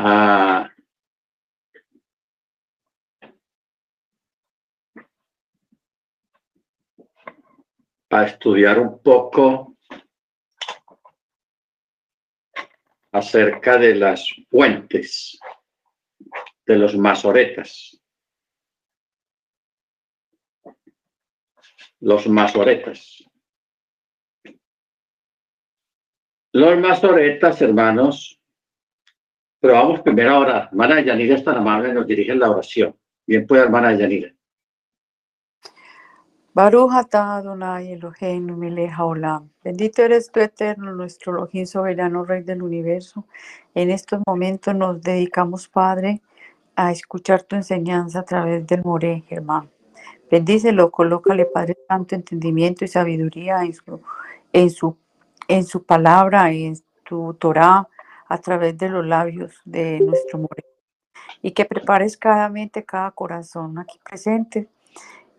a a estudiar un poco acerca de las fuentes de los masoretas. Los masoretas. Los masoretas, hermanos, pero vamos primero a orar. Hermana Yanira es tan amable, nos dirige la oración. Bien puede, hermana Yanira. Baruch atah Adonai Eloheinu melech haolam. Bendito eres tú, eterno, nuestro Elohim soberano, Rey del universo. En estos momentos nos dedicamos, Padre, a escuchar tu enseñanza a través del More, Germán. Bendícelo, colócale, Padre Santo, entendimiento y sabiduría en su, en su, en su palabra, en tu Torah, a través de los labios de nuestro More. Y que prepares cada mente, cada corazón aquí presente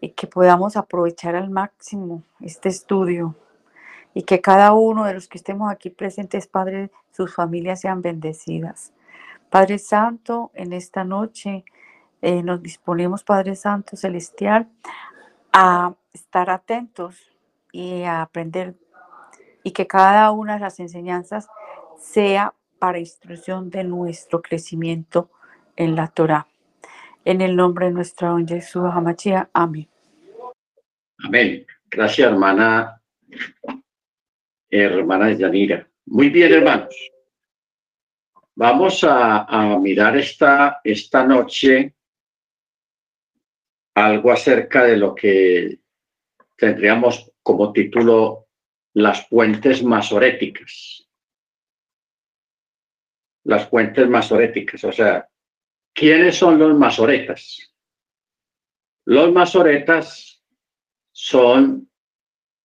y que podamos aprovechar al máximo este estudio y que cada uno de los que estemos aquí presentes, Padre, sus familias sean bendecidas. Padre Santo, en esta noche eh, nos disponemos, Padre Santo Celestial, a estar atentos y a aprender y que cada una de las enseñanzas sea para instrucción de nuestro crecimiento en la Torah. En el nombre de nuestro don Jesús Hamachia. Amén. Amén. Gracias, hermana, hermana Yanira. Muy bien, hermanos. Vamos a, mirar esta, esta noche algo acerca de lo que tendríamos como título las fuentes masoréticas. Las fuentes masoréticas, o sea, ¿quiénes son los masoretas? Los masoretas son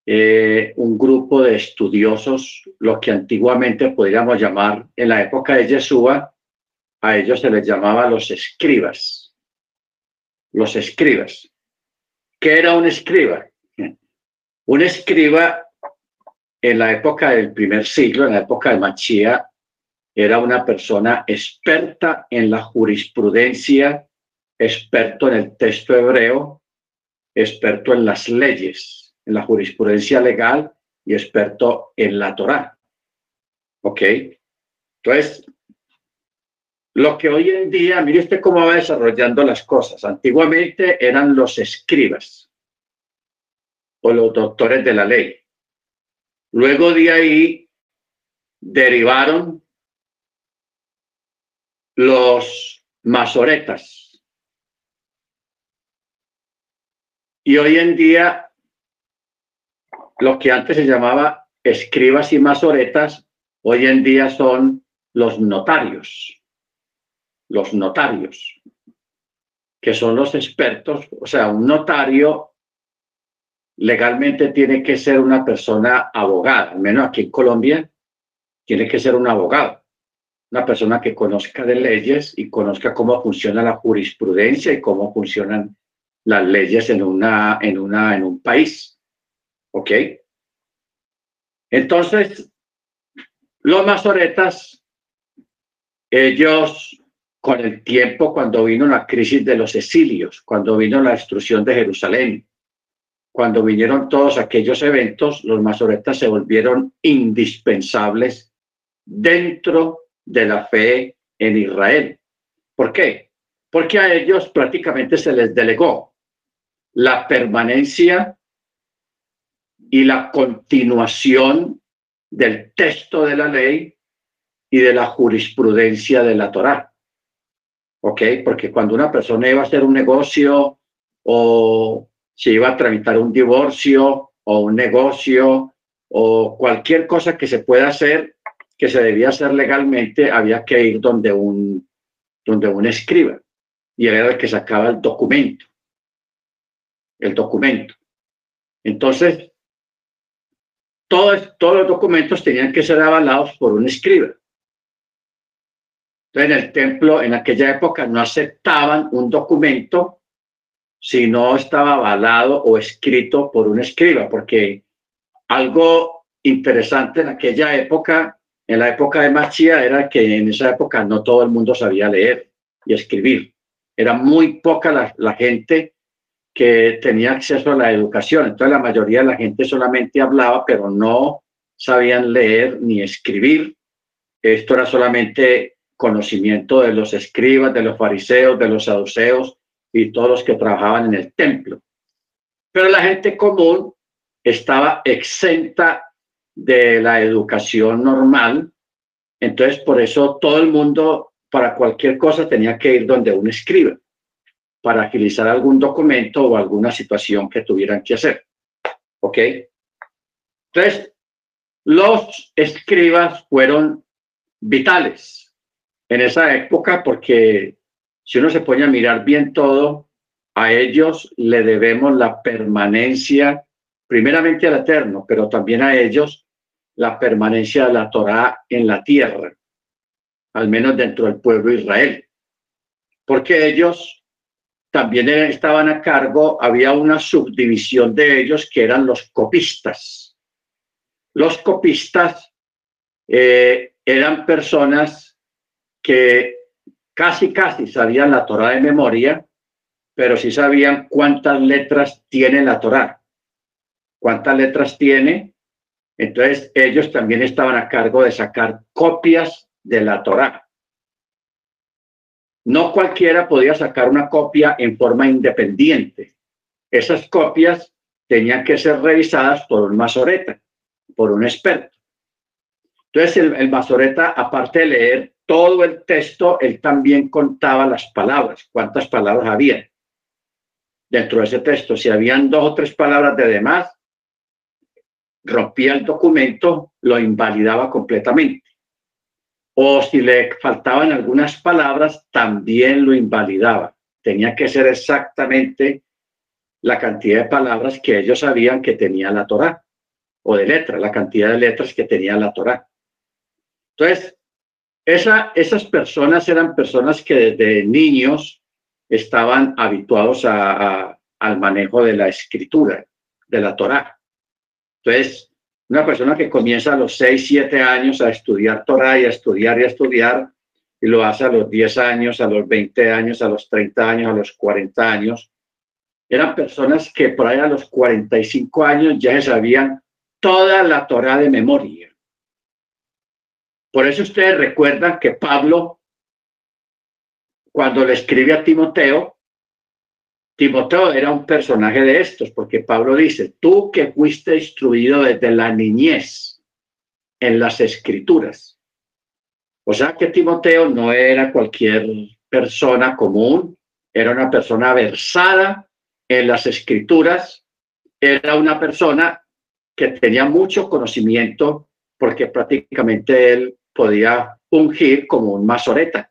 eh, un grupo de estudiosos, lo que antiguamente podríamos llamar, en la época de Yeshua, a ellos se les llamaba los escribas. Los escribas. ¿Qué era un escriba? Un escriba en la época del primer siglo, en la época de Machía, era una persona experta en la jurisprudencia, experto en el texto hebreo, experto en las leyes, en la jurisprudencia legal y experto en la Torá. ¿Ok? Entonces, lo que hoy en día, mire usted cómo va desarrollando las cosas. Antiguamente eran los escribas o los doctores de la ley. Luego de ahí derivaron los masoretas. Y hoy en día, lo que antes se llamaba escribas y masoretas, hoy en día son los notarios. Los notarios, que son los expertos, o sea, un notario legalmente tiene que ser una persona abogada, al menos aquí en Colombia, tiene que ser un abogado una persona que conozca de leyes y conozca cómo funciona la jurisprudencia y cómo funcionan las leyes en, una, en, una, en un país. ¿Ok? Entonces, los masoretas, ellos con el tiempo, cuando vino la crisis de los exilios, cuando vino la destrucción de Jerusalén, cuando vinieron todos aquellos eventos, los masoretas se volvieron indispensables dentro de la fe en Israel. ¿Por qué? Porque a ellos prácticamente se les delegó la permanencia y la continuación del texto de la ley y de la jurisprudencia de la Torá. ¿Ok? Porque cuando una persona iba a hacer un negocio o se iba a tramitar un divorcio o un negocio o cualquier cosa que se pueda hacer, que se debía hacer legalmente, había que ir donde un, donde un escriba. Y él era el que sacaba el documento. El documento. Entonces, todos, todos los documentos tenían que ser avalados por un escriba. Entonces, en el templo, en aquella época, no aceptaban un documento si no estaba avalado o escrito por un escriba, porque algo interesante en aquella época en la época de Machía era que en esa época no todo el mundo sabía leer y escribir. Era muy poca la, la gente que tenía acceso a la educación. Entonces la mayoría de la gente solamente hablaba, pero no sabían leer ni escribir. Esto era solamente conocimiento de los escribas, de los fariseos, de los saduceos y todos los que trabajaban en el templo. Pero la gente común estaba exenta de la educación normal. Entonces, por eso todo el mundo, para cualquier cosa, tenía que ir donde un escriba para agilizar algún documento o alguna situación que tuvieran que hacer. ¿Ok? Entonces, los escribas fueron vitales en esa época porque si uno se pone a mirar bien todo, a ellos le debemos la permanencia, primeramente al Eterno, pero también a ellos la permanencia de la Torá en la tierra, al menos dentro del pueblo de Israel. Porque ellos también estaban a cargo, había una subdivisión de ellos que eran los copistas. Los copistas eh, eran personas que casi, casi sabían la Torah de memoria, pero sí sabían cuántas letras tiene la Torah. ¿Cuántas letras tiene? Entonces ellos también estaban a cargo de sacar copias de la Torah. No cualquiera podía sacar una copia en forma independiente. Esas copias tenían que ser revisadas por un masoreta, por un experto. Entonces el, el masoreta, aparte de leer todo el texto, él también contaba las palabras, cuántas palabras había dentro de ese texto. Si habían dos o tres palabras de demás, rompía el documento, lo invalidaba completamente o si le faltaban algunas palabras, también lo invalidaba. Tenía que ser exactamente la cantidad de palabras que ellos sabían que tenía la Torá, o de letras, la cantidad de letras que tenía la Torá. Entonces, esa, esas personas eran personas que desde niños estaban habituados a, al manejo de la escritura, de la Torá. Entonces, una persona que comienza a los 6, 7 años a estudiar Torah y a estudiar y a estudiar, y lo hace a los 10 años, a los 20 años, a los 30 años, a los 40 años, eran personas que por ahí a los 45 años ya sabían toda la Torah de memoria. Por eso ustedes recuerdan que Pablo, cuando le escribe a Timoteo, Timoteo era un personaje de estos, porque Pablo dice, tú que fuiste instruido desde la niñez en las escrituras. O sea que Timoteo no era cualquier persona común, era una persona versada en las escrituras, era una persona que tenía mucho conocimiento porque prácticamente él podía ungir como un masoreta,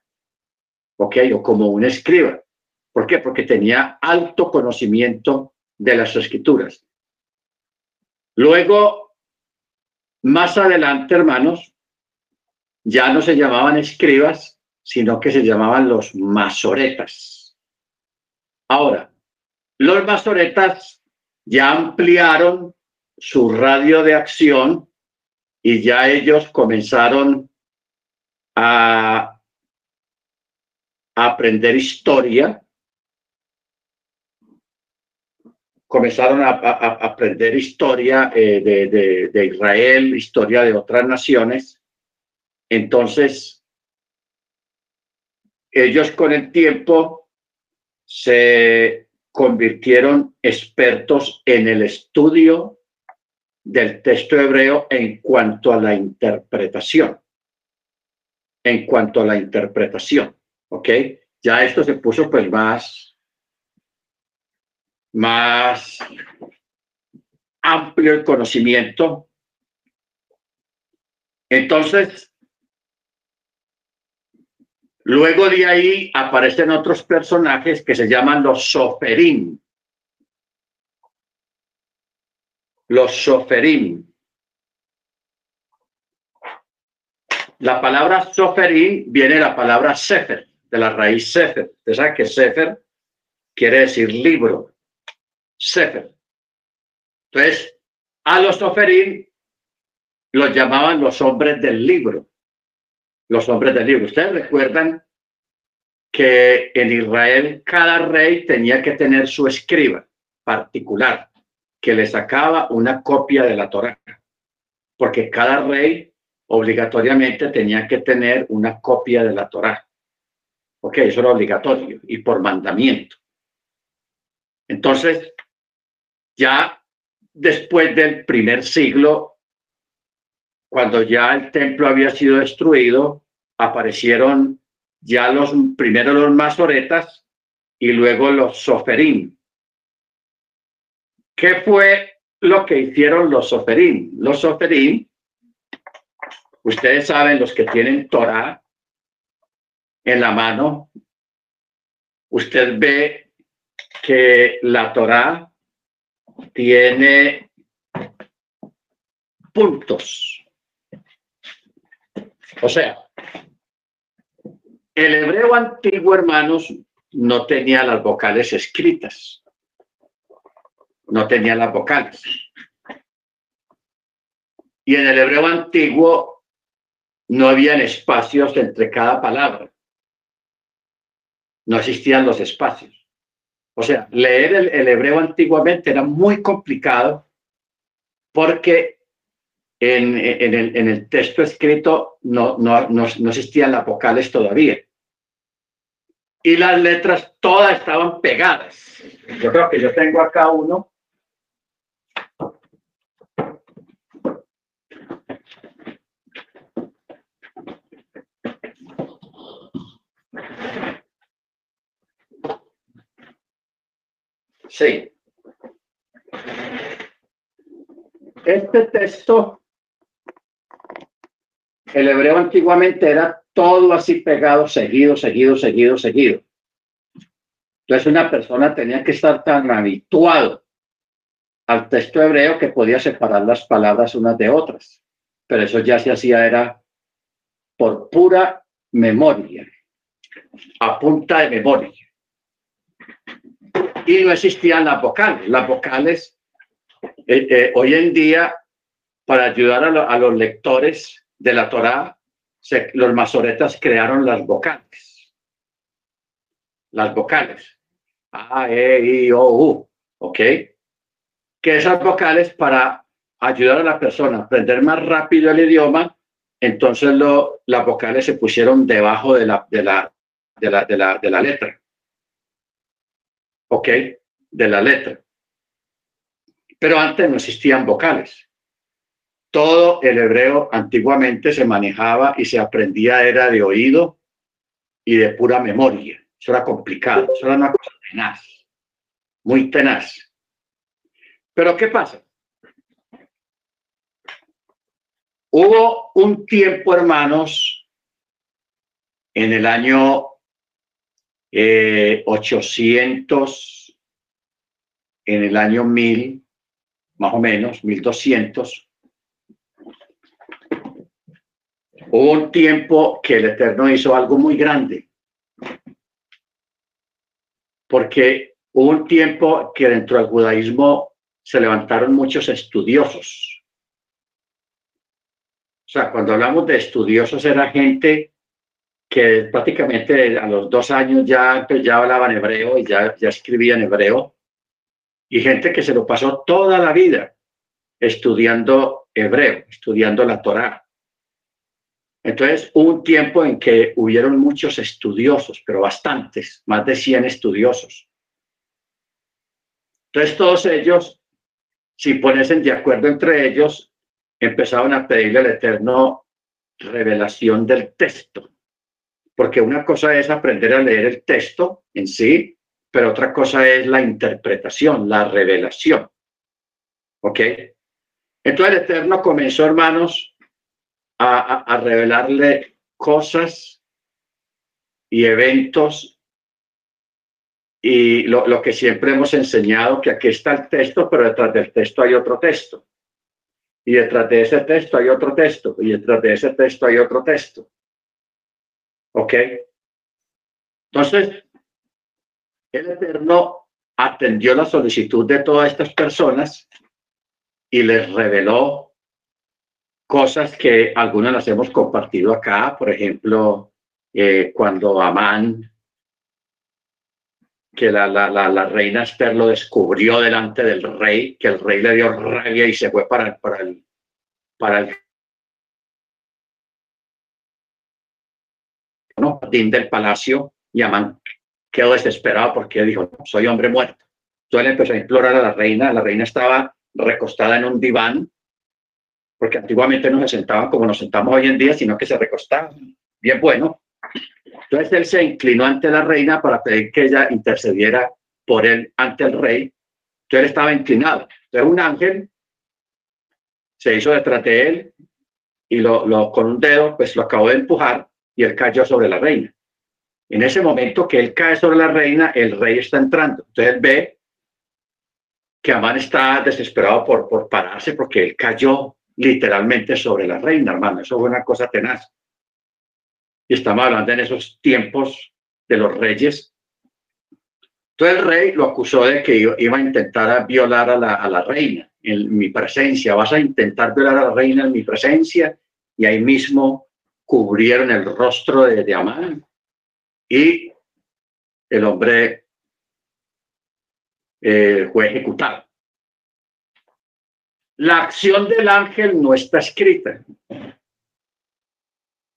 ¿ok? O como un escriba. ¿Por qué? Porque tenía alto conocimiento de las escrituras. Luego, más adelante, hermanos, ya no se llamaban escribas, sino que se llamaban los masoretas. Ahora, los masoretas ya ampliaron su radio de acción y ya ellos comenzaron a aprender historia comenzaron a, aprender historia eh, de, de, Israel, historia de otras naciones. Entonces, ellos con el tiempo se convirtieron expertos en el estudio del texto hebreo en cuanto a la interpretación. En cuanto a la interpretación, ¿ok? Ya esto se puso pues más más amplio el conocimiento. Entonces, luego de ahí aparecen otros personajes que se llaman los soferín. Los soferín. La palabra soferín viene de la palabra sefer, de la raíz sefer. Usted sabe que sefer quiere decir libro. Sefer. Entonces, a los Soferim los llamaban los hombres del libro. Los hombres del libro. Ustedes recuerdan que en Israel cada rey tenía que tener su escriba particular que le sacaba una copia de la Torá, porque cada rey obligatoriamente tenía que tener una copia de la Torá. Ok, eso era obligatorio y por mandamiento. Entonces, ya después del primer siglo, cuando ya el templo había sido destruido, aparecieron ya los primero los masoretas y luego los soferín. ¿Qué fue lo que hicieron los soferín? Los soferín, ustedes saben, los que tienen Torah en la mano, usted ve que la Torah tiene puntos. O sea, el hebreo antiguo, hermanos, no tenía las vocales escritas. No tenía las vocales. Y en el hebreo antiguo no habían espacios entre cada palabra. No existían los espacios. O sea, leer el, hebreo antiguamente era muy complicado porque en, el, texto escrito no, no, no, no existían las vocales todavía. Y las letras todas estaban pegadas. Yo creo que yo tengo acá uno. Sí. Este texto el hebreo antiguamente era todo así pegado, seguido, seguido, seguido, seguido. Entonces una persona tenía que estar tan habituado al texto hebreo que podía separar las palabras unas de otras. Pero eso ya se hacía era por pura memoria, a punta de memoria. Y no existían las vocales. Las vocales, eh, eh, hoy en día, para ayudar a los lectores, de la Torá, los masoretas crearon las vocales. Las vocales. A, E, I, O, U. ¿Ok? Que esas vocales para ayudar a la persona a aprender más rápido el idioma, entonces lo, las vocales se pusieron debajo de la, de la, de la, de la, de la letra. ¿Ok? De la letra. Pero antes no existían vocales todo el hebreo antiguamente se manejaba y se aprendía era de oído y de pura memoria. Eso era complicado, eso era una cosa tenaz, muy tenaz. Pero ¿qué pasa? Hubo un tiempo, hermanos, en el año 800, eh, en el año 1000, más o menos, 1200, Hubo un tiempo que el Eterno hizo algo muy grande. Porque hubo un tiempo que dentro del judaísmo se levantaron muchos estudiosos. O sea, cuando hablamos de estudiosos era gente que prácticamente a los dos años ya, ya hablaban hebreo y ya, ya escribían hebreo. Y gente que se lo pasó toda la vida estudiando hebreo, estudiando la Torá. Entonces, un tiempo en que hubieron muchos estudiosos, pero bastantes, más de 100 estudiosos. Entonces, todos ellos, si ponerse de acuerdo entre ellos, empezaron a pedirle al Eterno revelación del texto. Porque una cosa es aprender a leer el texto en sí, pero otra cosa es la interpretación, la revelación. ¿Ok? Entonces el Eterno comenzó, hermanos, a, revelarle cosas y eventos y lo, lo, que siempre hemos enseñado, que aquí está el texto, pero detrás del texto hay otro texto. Y detrás de ese texto hay otro texto. Y detrás de ese texto hay otro texto. ¿Ok? Entonces, el Eterno atendió la solicitud de todas estas personas y les reveló cosas que algunas las hemos compartido acá, por ejemplo, eh, cuando Amán, que la, la, la, reina Esther lo descubrió delante del rey, que el rey le dio rabia y se fue para, para el, para el jardín del palacio y Amán quedó desesperado porque dijo, soy hombre muerto. Entonces él empezó a implorar a la reina, la reina estaba recostada en un diván, porque antiguamente no se sentaban como nos sentamos hoy en día, sino que se recostaban. Bien bueno. Entonces él se inclinó ante la reina para pedir que ella intercediera por él ante el rey. Entonces él estaba inclinado. Entonces un ángel se hizo detrás de él y lo, lo, con un dedo pues lo acabó de empujar y él cayó sobre la reina. En ese momento que él cae sobre la reina, el rey está entrando. Entonces ve que Amán está desesperado por, por pararse porque él cayó literalmente sobre la reina, hermano. Eso fue una cosa tenaz. Y estamos hablando en esos tiempos de los reyes. Entonces el rey lo acusó de que iba a intentar violar a la, a la reina en mi presencia. Vas a intentar violar a la reina en mi presencia. Y ahí mismo cubrieron el rostro de, de Amán. Y el hombre eh, fue ejecutado. La acción del ángel no está escrita,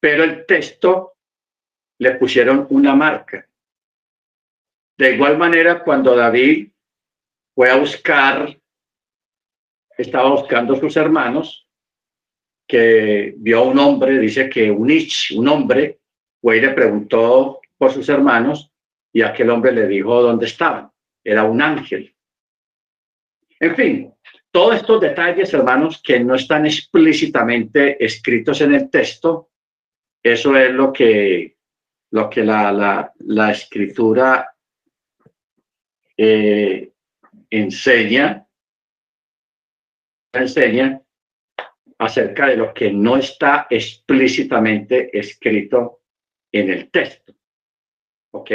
pero el texto le pusieron una marca. De igual manera, cuando David fue a buscar, estaba buscando a sus hermanos, que vio a un hombre, dice que un ich, un hombre, fue le preguntó por sus hermanos y aquel hombre le dijo dónde estaban. Era un ángel. En fin, todos estos detalles, hermanos, que no están explícitamente escritos en el texto, eso es lo que, lo que la, la, la escritura eh, enseña, enseña acerca de lo que no está explícitamente escrito en el texto. ¿Ok?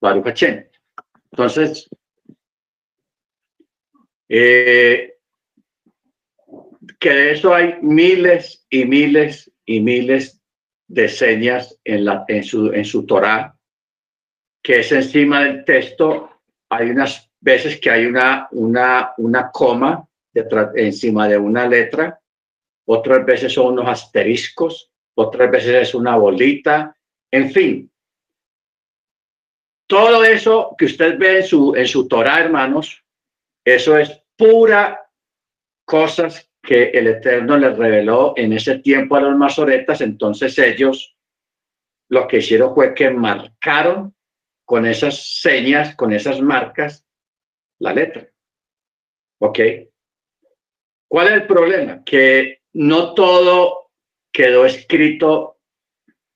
Baruch Entonces, eh, que de eso hay miles y miles y miles de señas en, su, en Torah, que es encima del texto. Hay unas veces que hay una, una, una coma detrás, encima de una letra, otras veces son unos asteriscos, otras veces es una bolita, en fin. Todo eso que usted ve en su, en su Torah, hermanos, eso es pura cosas que el Eterno les reveló en ese tiempo a los masoretas. Entonces ellos lo que hicieron fue que marcaron con esas señas, con esas marcas, la letra. ¿Ok? ¿Cuál es el problema? Que no todo quedó escrito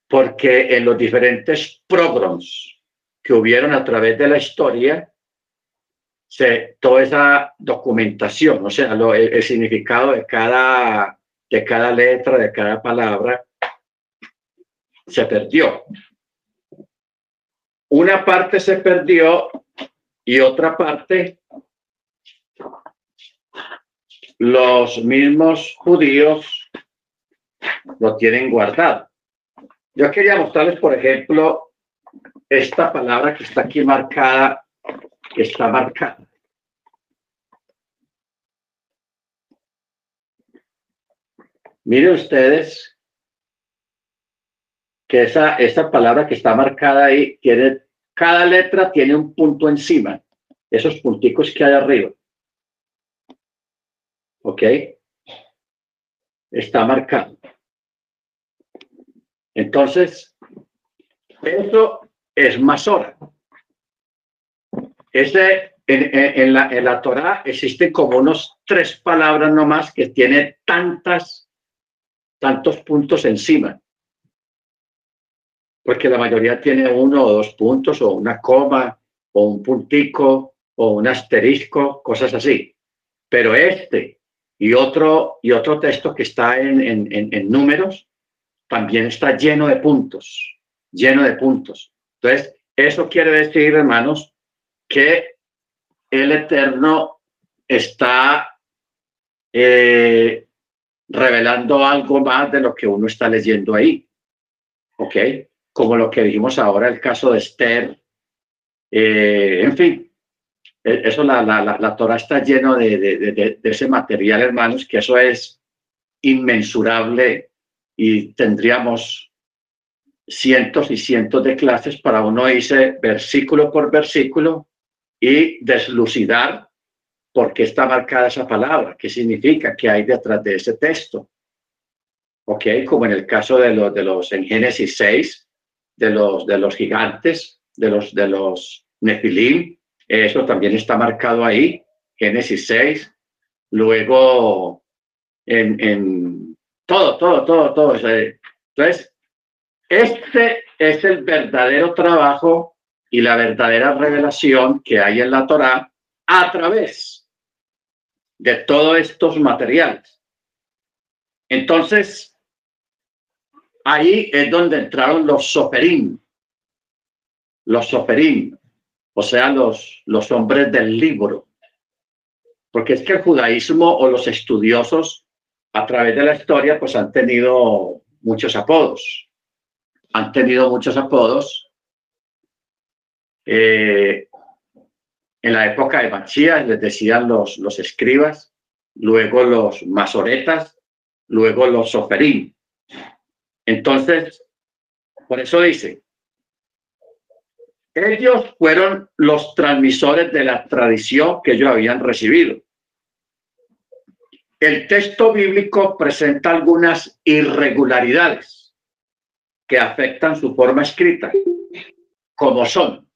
porque en los diferentes programas que hubieron a través de la historia, se, toda esa documentación, o sea, el, significado de cada, de cada letra, de cada palabra, se perdió. Una parte se perdió y otra parte los mismos judíos lo tienen guardado. Yo quería mostrarles, por ejemplo, esta palabra que está aquí marcada que está marcada. Miren ustedes que esa, esa palabra que está marcada ahí tiene, cada letra tiene un punto encima, esos punticos que hay arriba. ¿Ok? Está marcado. Entonces, eso es más hora. Ese, en, la, en la Torah existen como unos tres palabras nomás que tienen tantas, tantos puntos encima. Porque la mayoría tiene uno o dos puntos, o una coma, o un puntico, o un asterisco, cosas así. Pero este y otro, y otro texto que está en, números también está lleno de puntos, lleno de puntos. Entonces, eso quiere decir, hermanos, que el Eterno está eh, revelando algo más de lo que uno está leyendo ahí. ¿Ok? Como lo que dijimos ahora, el caso de Esther. Eh, en fin, eso la, la, la, Torah está lleno de, de, de, de, ese material, hermanos, que eso es inmensurable y tendríamos cientos y cientos de clases para uno irse versículo por versículo y deslucidar por qué está marcada esa palabra, qué significa, qué hay detrás de ese texto. ¿Ok? Como en el caso de los, de los en Génesis 6, de los, de los gigantes, de los, de los Nefilim, eso también está marcado ahí, Génesis 6. Luego, en, en todo, todo, todo, todo. Entonces, este es el verdadero trabajo y la verdadera revelación que hay en la Torá a través de todos estos materiales. Entonces, ahí es donde entraron los soferim, los soferim, o sea, los, los hombres del libro. Porque es que el judaísmo o los estudiosos a través de la historia pues han tenido muchos apodos. Han tenido muchos apodos. Eh, en la época de Machías les decían los, los escribas, luego los masoretas, luego los soferín. Entonces, por eso dice, ellos fueron los transmisores de la tradición que ellos habían recibido. El texto bíblico presenta algunas irregularidades que afectan su forma escrita, como son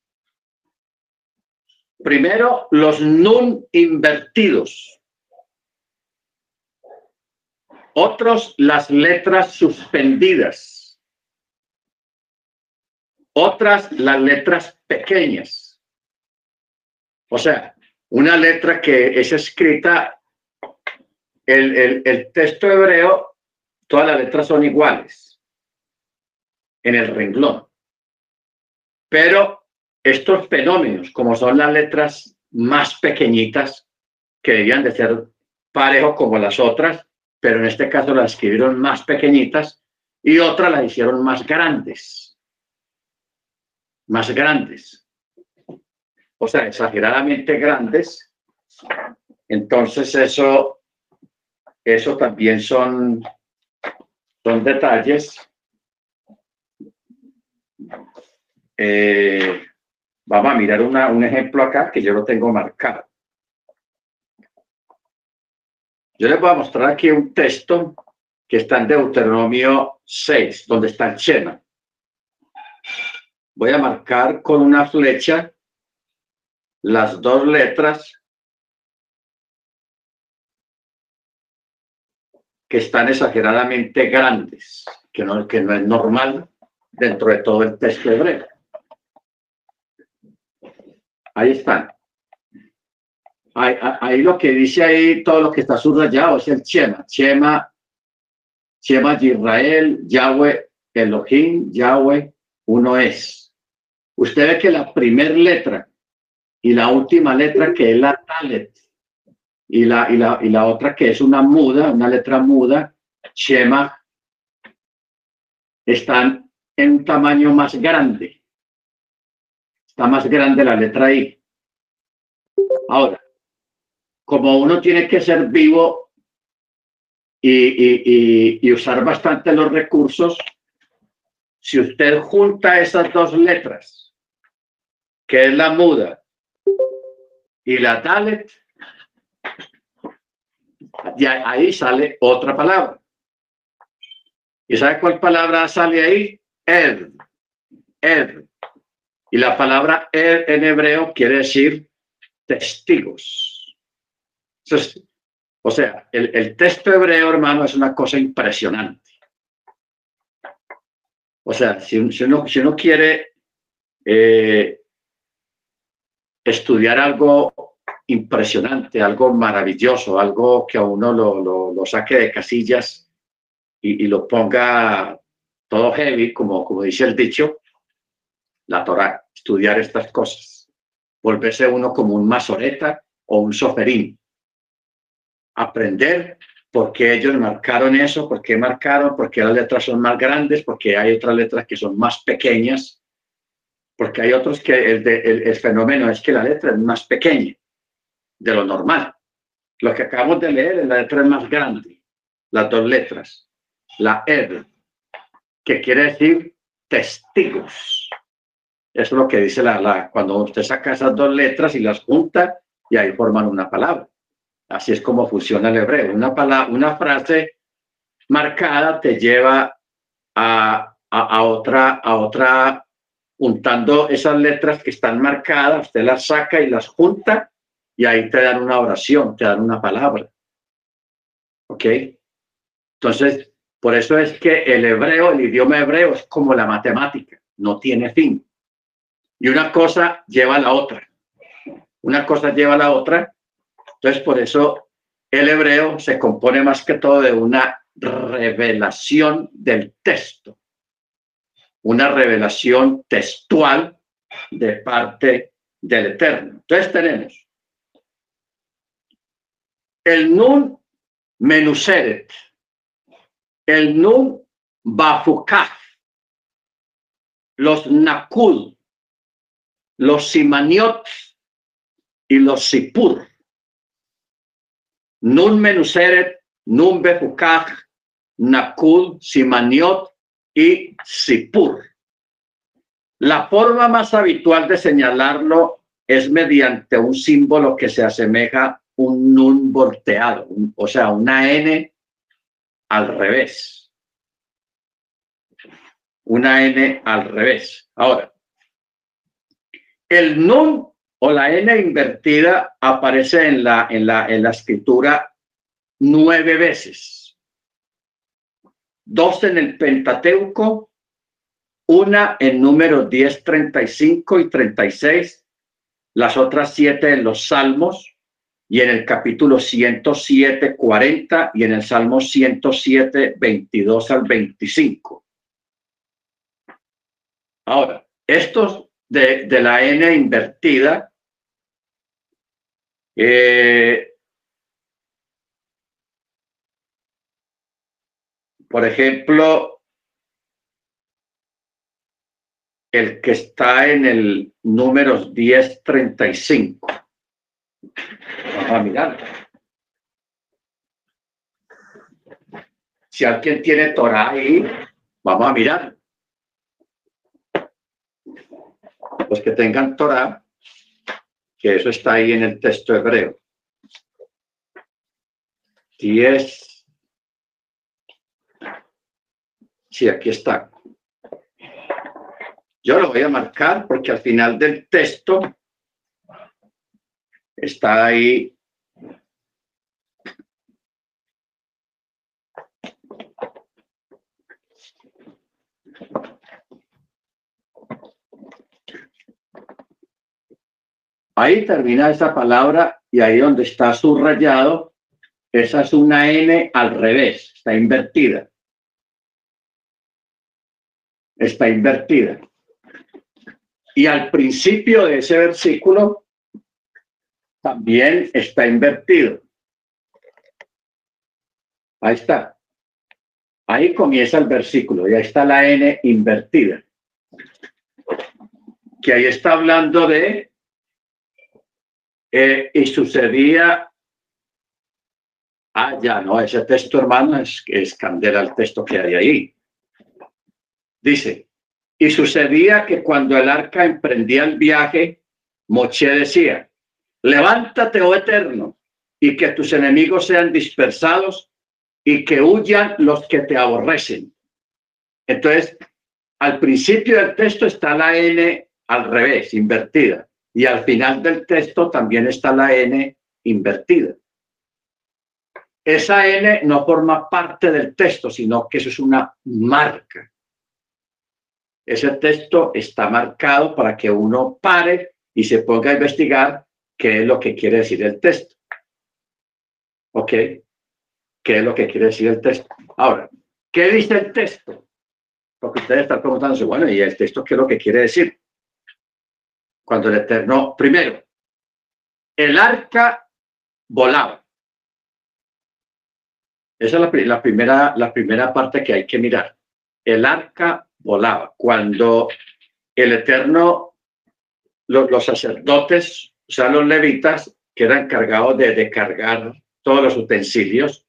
Primero, los nun invertidos. Otros, las letras suspendidas. Otras, las letras pequeñas. O sea, una letra que es escrita, el, el, el texto hebreo, todas las letras son iguales en el renglón. Pero estos fenómenos, como son las letras más pequeñitas, que debían de ser parejos como las otras, pero en este caso las escribieron más pequeñitas y otras las hicieron más grandes. Más grandes. O sea, exageradamente grandes. Entonces eso, eso también son, son detalles. Eh, Vamos a mirar un ejemplo acá que yo lo tengo marcado. Yo les voy a mostrar aquí un texto que está en Deuteronomio 6, donde está el Shema. Voy a marcar con una flecha las dos letras que están exageradamente grandes, que no, que no es normal dentro de todo el texto hebreo. Ahí están. Ahí, lo que dice ahí, todo lo que está subrayado es el Chema. Chema, Chema Israel, Yahweh, Elohim, Yahweh, uno es. Usted ve que la primera letra y la última letra que es la Talet y la, y la, y la otra que es una muda, una letra muda, Shema, están en un tamaño más grande. Está más grande la letra I. Ahora, como uno tiene que ser vivo y, usar bastante los recursos, si usted junta esas dos letras, que es la muda y la talet, ya ahí sale otra palabra. ¿Y sabe cuál palabra sale ahí? Ed. Ed. Y la palabra er en hebreo quiere decir testigos. o sea, el, texto hebreo, hermano, es una cosa impresionante. O sea, si, uno, si uno, quiere eh, estudiar algo impresionante, algo maravilloso, algo que a uno lo, saque de casillas y, lo ponga todo heavy, como, como dice el dicho, la Torah, estudiar estas cosas, volverse uno como un masoreta o un soferín, aprender por qué ellos marcaron eso, por qué marcaron, por qué las letras son más grandes, porque hay otras letras que son más pequeñas, porque hay otros que el, el fenómeno es que la letra es más pequeña de lo normal. Lo que acabamos de leer es la letra más grande, las dos letras, la ed, que quiere decir testigos. Eso es lo que dice la, la, cuando usted saca esas dos letras y las junta y ahí forman una palabra. Así es como funciona el hebreo. Una, palabra, una frase marcada te lleva a, a, a, otra, a otra, juntando esas letras que están marcadas, usted las saca y las junta y ahí te dan una oración, te dan una palabra. ¿Ok? Entonces, por eso es que el hebreo, el idioma hebreo es como la matemática, no tiene fin. Y una cosa lleva a la otra. Una cosa lleva a la otra. Entonces, por eso el hebreo se compone más que todo de una revelación del texto, una revelación textual de parte del Eterno. Entonces tenemos el nun menuseret, el nun bafukaf, los nakul, los simaniot y los sipur. Nun menuseret, nun befukaj, nakul, simaniot y sipur. La forma más habitual de señalarlo es mediante un símbolo que se asemeja un nun volteado, o sea, una n al revés. Una n al revés. Ahora, el nun o la n invertida aparece en la, en la, en la escritura nueve veces. Dos en el Pentateuco, una en números 10, 35 y 36, las otras siete en los Salmos, y en el capítulo 107, 40 y en el Salmo 107, 22 al 25. Ahora, estos de, de la N invertida, eh, por ejemplo, el que está en el número 1035 Vamos a mirar. Si alguien tiene Torah ahí, vamos a mirar. Los que tengan Torah, que eso está ahí en el texto hebreo. 10. Sí, aquí está. Yo lo voy a marcar porque al final del texto está ahí. Ahí termina esa palabra y ahí donde está subrayado, esa es una N al revés, está invertida. Está invertida. Y al principio de ese versículo también está invertido. Ahí está. Ahí comienza el versículo y ahí está la N invertida. Que ahí está hablando de, eh, y sucedía, ah, ya no, ese texto hermano es, es candela el texto que hay ahí. Dice, y sucedía que cuando el arca emprendía el viaje, Moche decía, Levántate, oh Eterno, y que tus enemigos sean dispersados y que huyan los que te aborrecen. Entonces, al principio del texto está la N al revés, invertida, y al final del texto también está la N invertida. Esa N no forma parte del texto, sino que eso es una marca. Ese texto está marcado para que uno pare y se ponga a investigar qué es lo que quiere decir el texto. ¿Ok? ¿Qué es lo que quiere decir el texto? Ahora, ¿qué dice el texto? Porque ustedes están preguntándose, bueno, ¿y el texto qué es lo que quiere decir? Cuando el Eterno, primero, el arca volaba. Esa es la, primera, la primera parte que hay que mirar. El arca volaba. Cuando el Eterno, los sacerdotes, o sea, los levitas, que eran encargados de, de cargar todos los utensilios,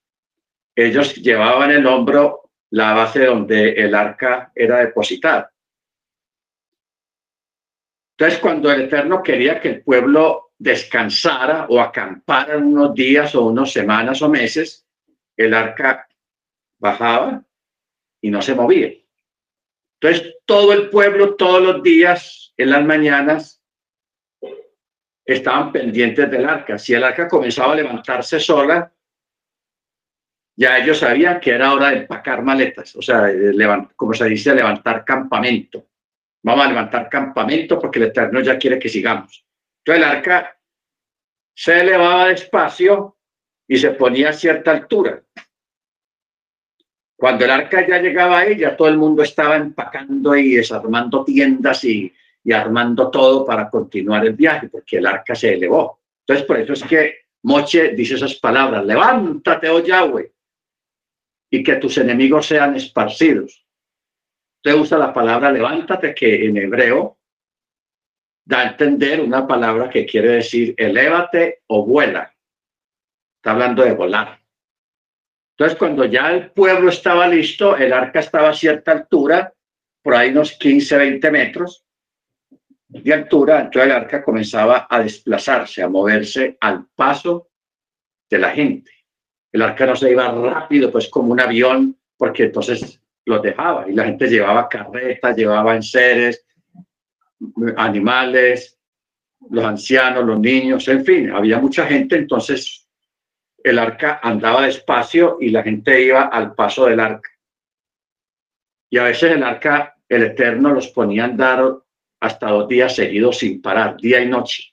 ellos llevaban el hombro la base donde el arca era depositada. Entonces, cuando el Eterno quería que el pueblo descansara o acampara unos días o unas semanas o meses, el arca bajaba y no se movía. Entonces, todo el pueblo, todos los días, en las mañanas, estaban pendientes del arca. Si el arca comenzaba a levantarse sola, ya ellos sabían que era hora de empacar maletas, o sea, como se dice, levantar campamento. Vamos a levantar campamento porque el Eterno ya quiere que sigamos. Entonces el arca se elevaba despacio y se ponía a cierta altura. Cuando el arca ya llegaba ahí, ya todo el mundo estaba empacando y desarmando tiendas y, armando todo para continuar el viaje, porque el arca se elevó. Entonces, por eso es que Moche dice esas palabras, levántate, oh Yahweh, y que tus enemigos sean esparcidos. Usted usa la palabra levántate, que en hebreo da a entender una palabra que quiere decir elévate o vuela. Está hablando de volar. Entonces, cuando ya el pueblo estaba listo, el arca estaba a cierta altura, por ahí unos 15, 20 metros de altura, entonces el arca comenzaba a desplazarse, a moverse al paso de la gente. El arca no se iba rápido, pues como un avión, porque entonces los dejaba y la gente llevaba carretas, llevaba enseres, animales, los ancianos, los niños, en fin, había mucha gente, entonces el arca andaba despacio y la gente iba al paso del arca. Y a veces el arca, el Eterno los ponía a andar hasta dos días seguidos sin parar, día y noche,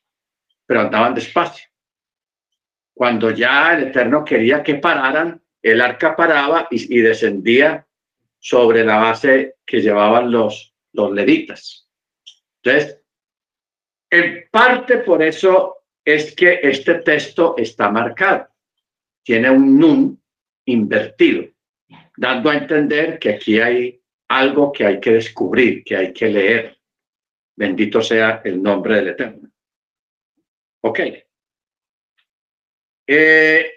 pero andaban despacio. Cuando ya el Eterno quería que pararan, el arca paraba y, descendía sobre la base que llevaban los, los levitas. Entonces, en parte por eso es que este texto está marcado. Tiene un nun invertido, dando a entender que aquí hay algo que hay que descubrir, que hay que leer. Bendito sea el nombre del Eterno. Ok. Eh,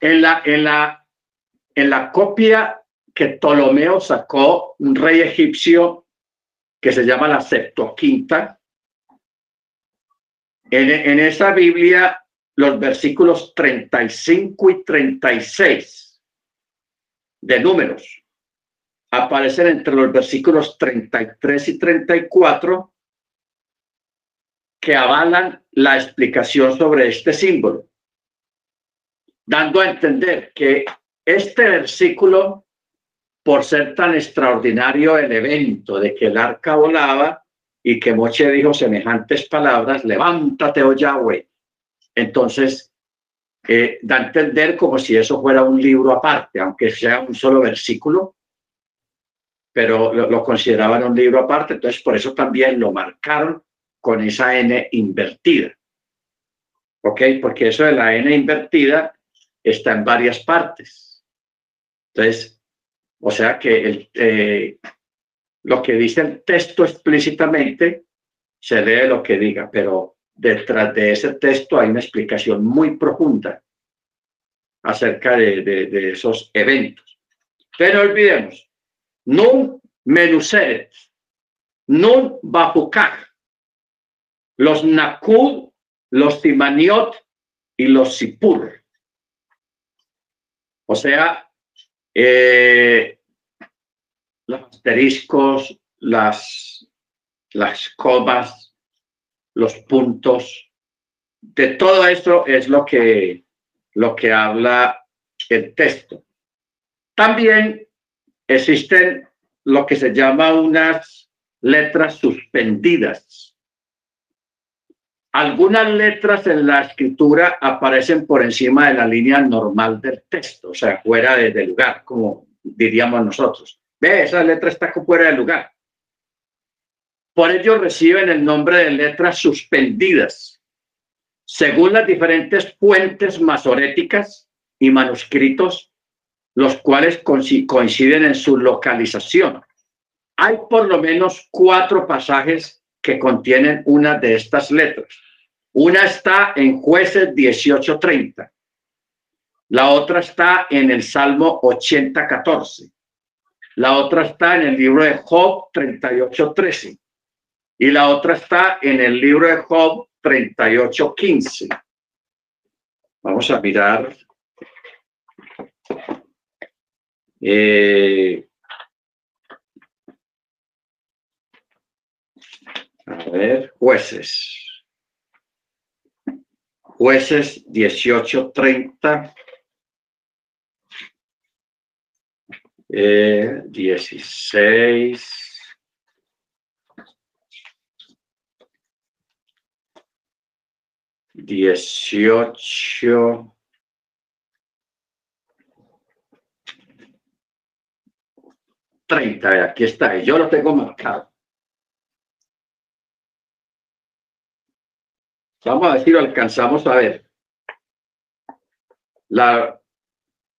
en, la, en, la, en la copia que Ptolomeo sacó, un rey egipcio que se llama la Septuaginta, en, en esa Biblia los versículos 35 y 36 de números aparecen entre los versículos 33 y 34 que avalan la explicación sobre este símbolo, dando a entender que este versículo, por ser tan extraordinario el evento de que el arca volaba y que Moche dijo semejantes palabras, levántate, oh Yahweh. Entonces, eh, da a entender como si eso fuera un libro aparte, aunque sea un solo versículo, pero lo, consideraban un libro aparte, entonces por eso también lo marcaron con esa n invertida. ¿Ok? Porque eso de la n invertida está en varias partes. Entonces, o sea que el, eh, lo que dice el texto explícitamente se lee lo que diga, pero detrás de ese texto hay una explicación muy profunda acerca de, de, esos eventos. Pero no olvidemos, nun menuseret, nun bajucar, los Nakud, los Timaniot y los Sipur. O sea, eh, los asteriscos, las, las comas, los puntos, de todo esto es lo que, lo que habla el texto. También existen lo que se llama unas letras suspendidas algunas letras en la escritura aparecen por encima de la línea normal del texto, o sea, fuera de, lugar, como diríamos nosotros. Ve, esa letra está fuera de lugar. Por ello reciben el nombre de letras suspendidas. según las diferentes fuentes masoréticas y manuscritos, los cuales coinciden en su localización. Hay por lo menos cuatro pasajes que contienen una de estas letras. Una está en jueces 18:30. La otra está en el Salmo 80:14. La otra está en el libro de Job 38:13. Y la otra está en el libro de Job 38:15. Vamos a mirar. Eh, a ver, jueces. Jueces 18:30. Eh, 16. dieciocho, treinta, aquí está, yo lo tengo marcado. Vamos a decir, alcanzamos a ver. La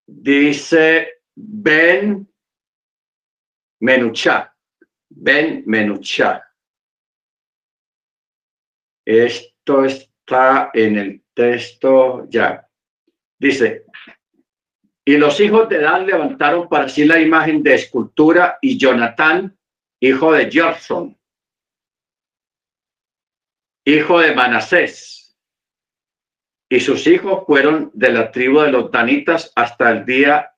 dice Ben Menucha, Ben Menucha. Esto es está en el texto ya. Dice, y los hijos de Dan levantaron para sí la imagen de escultura y Jonatán, hijo de Jorson, hijo de Manasés, y sus hijos fueron de la tribu de los Danitas hasta el día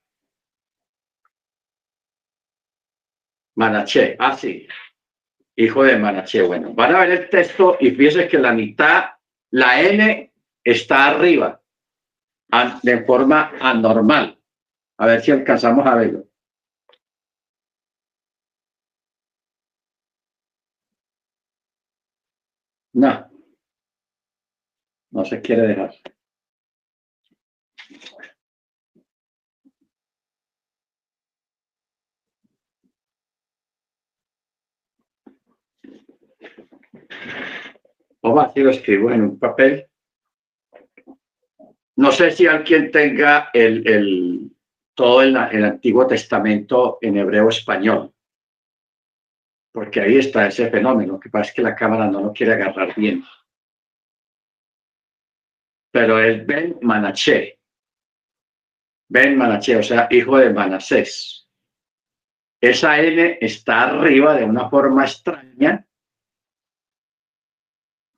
Manaché, así, ah, hijo de Manaché. Bueno, van a ver el texto y fíjense que la mitad la N está arriba de forma anormal. A ver si alcanzamos a verlo. No. No se quiere dejar. O así lo escribo en un papel. No sé si alguien tenga el, todo el, Antiguo Testamento en hebreo español, porque ahí está ese fenómeno, que pasa es que la cámara no lo quiere agarrar bien. Pero es Ben Manaché, Ben Manaché, o sea, hijo de Manasés. Esa N está arriba de una forma extraña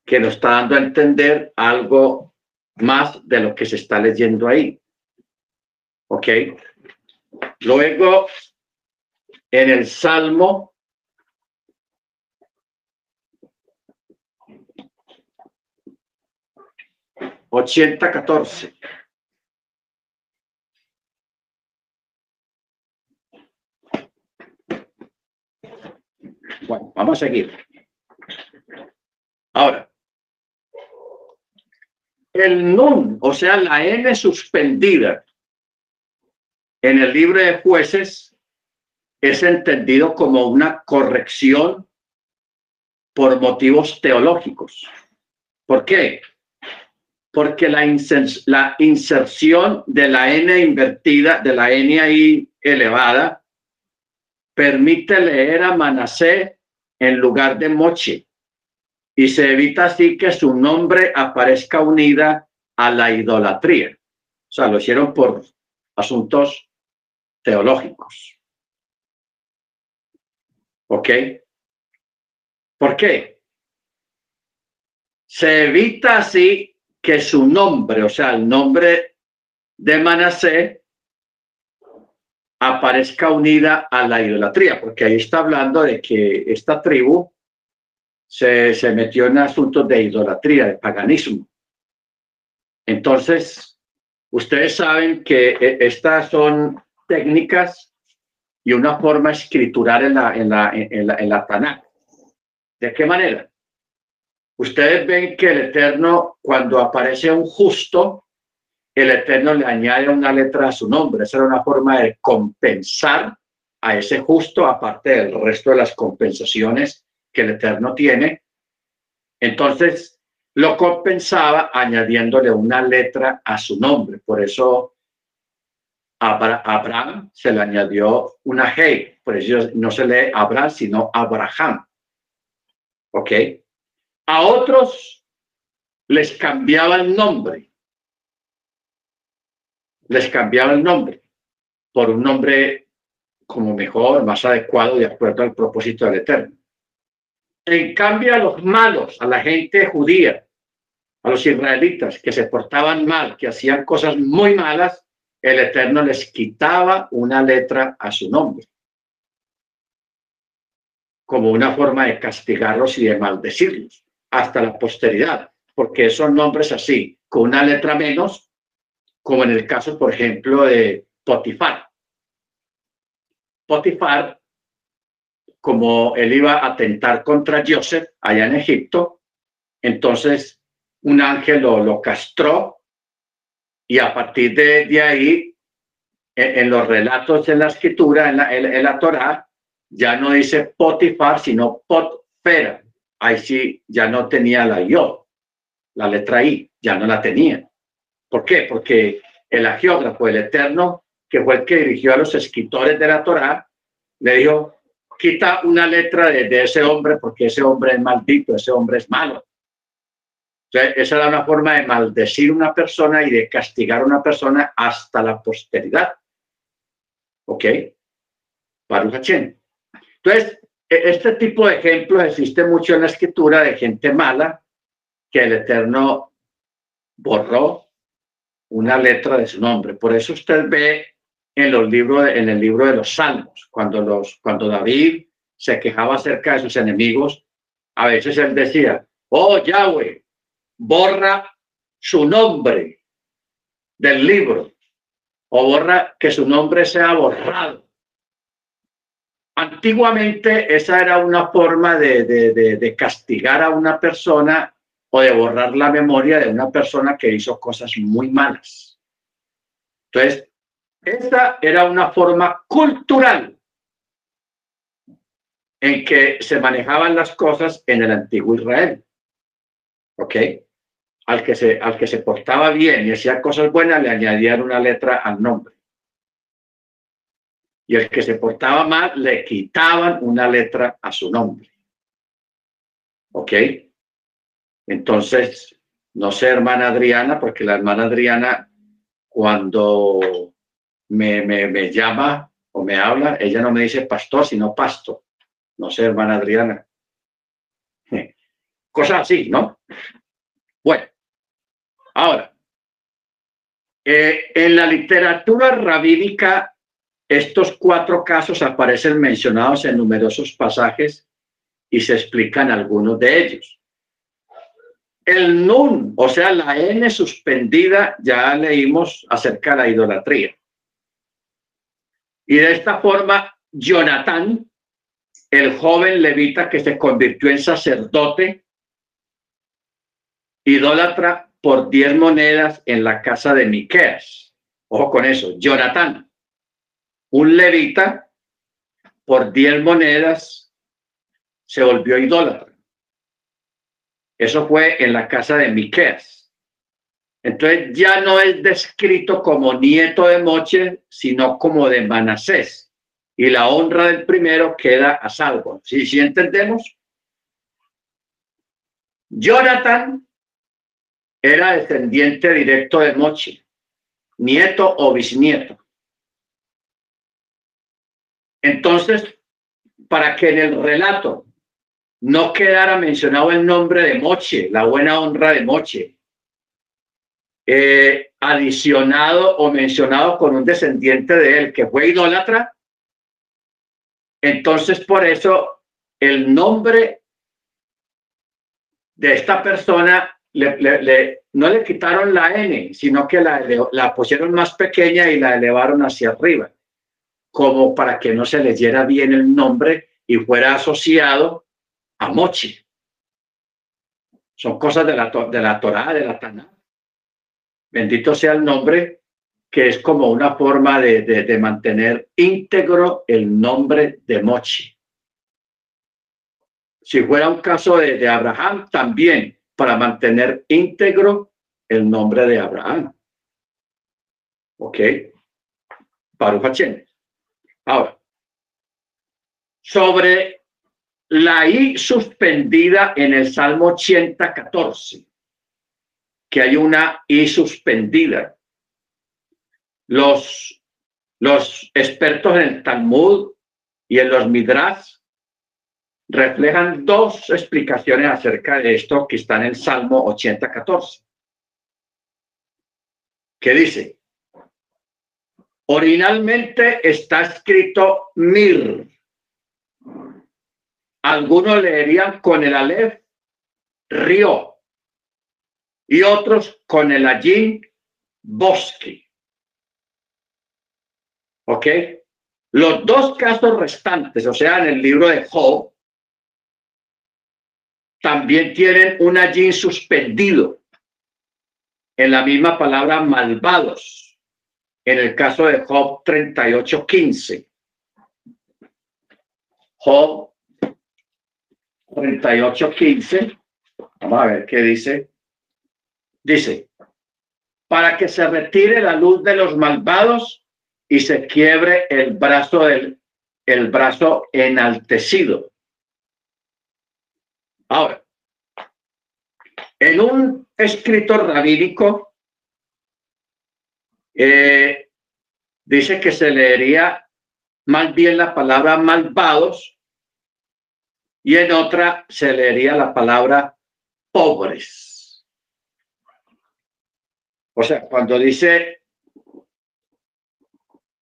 que nos está dando a entender algo más de lo que se está leyendo ahí. ¿Ok? Luego, en el Salmo ochenta catorce. Bueno, vamos a seguir. Ahora, el nun, o sea, la N suspendida en el libro de jueces es entendido como una corrección por motivos teológicos. ¿Por qué? Porque la, la inserción de la N invertida, de la N ahí elevada, permite leer a Manasé en lugar de Mochi y se evita así que su nombre aparezca unida a la idolatría. O sea, lo hicieron por asuntos teológicos. ¿Ok? ¿Por qué? Se evita así que su nombre, o sea, el nombre de Manasé, aparezca unida a la idolatría, porque ahí está hablando de que esta tribu se, metió en asuntos de idolatría, de paganismo. Entonces, ustedes saben que e, estas son técnicas y una forma escritural en la, en la, en la, en la Tanakh. ¿De qué manera? Ustedes ven que el Eterno, cuando aparece un justo, el Eterno le añade una letra a su nombre. Esa era una forma de compensar a ese justo, aparte del resto de las compensaciones que el Eterno tiene. Entonces, lo compensaba añadiéndole una letra a su nombre. Por eso a Abraham se le añadió una G, por eso no se lee Abraham, sino Abraham. ¿Ok? A otros les cambiaba el nombre. Les cambiaba el nombre por un nombre como mejor, más adecuado, de acuerdo al propósito del Eterno. En cambio, a los malos, a la gente judía, a los israelitas que se portaban mal, que hacían cosas muy malas, el Eterno les quitaba una letra a su nombre, como una forma de castigarlos y de maldecirlos hasta la posteridad, porque son nombres así, con una letra menos, como en el caso, por ejemplo, de Potifar. Potifar como él iba a atentar contra Joseph allá en Egipto, entonces un ángel lo, castró y a partir de, ahí, en, los relatos de la escritura, en la, en, la Torá, ya no dice Potifar, sino Potfera. Ahí sí ya no tenía la yo, la letra I, ya no la tenía. ¿Por qué? Porque el agiógrafo, el Eterno, que fue el que dirigió a los escritores de la Torá, le dijo, quita una letra de, ese hombre porque ese hombre es maldito, ese hombre es malo. Entonces, esa era una forma de maldecir a una persona y de castigar a una persona hasta la posteridad. ¿Ok? Baruch Entonces, e, este tipo de ejemplos existe mucho en la escritura de gente mala que el Eterno borró una letra de su nombre. Por eso usted ve en los libros, en el libro de los Salmos, cuando los, cuando David se quejaba acerca de sus enemigos, a veces él decía, oh Yahweh, borra su nombre del libro, o borra que su nombre sea borrado. Antiguamente esa era una forma de, de, de castigar a una persona o de borrar la memoria de una persona que hizo cosas muy malas. Entonces, esta era una forma cultural en que se manejaban las cosas en el antiguo Israel. ¿Ok? Al que se, al que se portaba bien y hacía cosas buenas le añadían una letra al nombre. Y el que se portaba mal le quitaban una letra a su nombre. ¿Ok? Entonces, no sé, hermana Adriana, porque la hermana Adriana, cuando me, llama o me habla, ella no me dice pastor, sino pasto. No sé, hermana Adriana. Cosas así, ¿no? Bueno, ahora, eh, en la literatura rabínica, estos cuatro casos aparecen mencionados en numerosos pasajes y se explican algunos de ellos. El nun, o sea, la N suspendida, ya leímos acerca de la idolatría. Y de esta forma, Jonatán, el joven levita que se convirtió en sacerdote, idólatra por diez monedas en la casa de Miqueas. Ojo con eso, Jonatán, un levita por diez monedas se volvió idólatra. Eso fue en la casa de Miqueas. Entonces ya no es descrito como nieto de Moche, sino como de Manasés. Y la honra del primero queda a salvo. ¿Sí, ¿Sí entendemos? Jonathan era descendiente directo de Moche, nieto o bisnieto. Entonces, para que en el relato no quedara mencionado el nombre de Moche, la buena honra de Moche, eh, adicionado o mencionado con un descendiente de él que fue idólatra, entonces por eso el nombre de esta persona no le quitaron la N, sino que la, la pusieron más pequeña y la elevaron hacia arriba, como para que no se leyera bien el nombre y fuera asociado a Mochi. Son cosas de la, de la Torah, de la Tanakh. Bendito sea el nombre, que es como una forma de, mantener íntegro el nombre de Mochi. Si fuera un caso de, Abraham, también para mantener íntegro el nombre de Abraham. ¿Ok? Baruch Ahora, sobre la I suspendida en el Salmo 8014, que hay una I suspendida. Los, los expertos en el Talmud y en los Midrash reflejan dos explicaciones acerca de esto que está en el Salmo 8014, que dice, originalmente está escrito Mir, algunos leerían con el Aleph río y otros con el Allín bosque. ¿Ok? Los dos casos restantes, o sea, en el libro de Job, también tienen un Allín suspendido en la misma palabra malvados, en el caso de Job 38.15. Job 38.15. Vamos a ver qué dice. Dice, para que se retire la luz de los malvados y se quiebre el brazo del el brazo enaltecido. Ahora, en un escrito rabínico eh, dice que se leería más bien la palabra malvados y en otra se leería la palabra pobres. O sea, cuando dice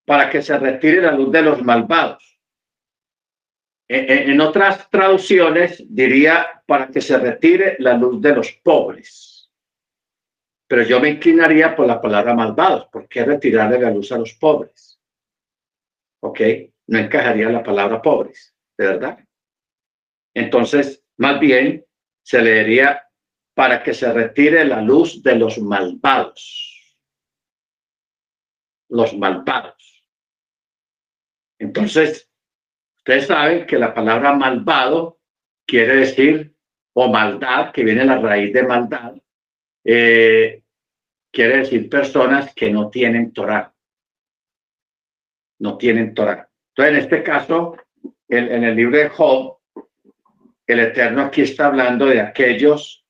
para que se retire la luz de los malvados. En, otras traducciones diría para que se retire la luz de los pobres. Pero yo me inclinaría por la palabra malvados. ¿Por qué retirarle la luz a los pobres? ¿Ok? No encajaría la palabra pobres, ¿de verdad? Entonces, más bien, se leería para que se retire la luz de los malvados. Los malvados. Entonces, ustedes saben que la palabra malvado quiere decir, o maldad, que viene a la raíz de maldad, eh, quiere decir personas que no tienen Torah. No tienen Torah. Entonces, en este caso, en, en el libro de Job, el Eterno aquí está hablando de aquellos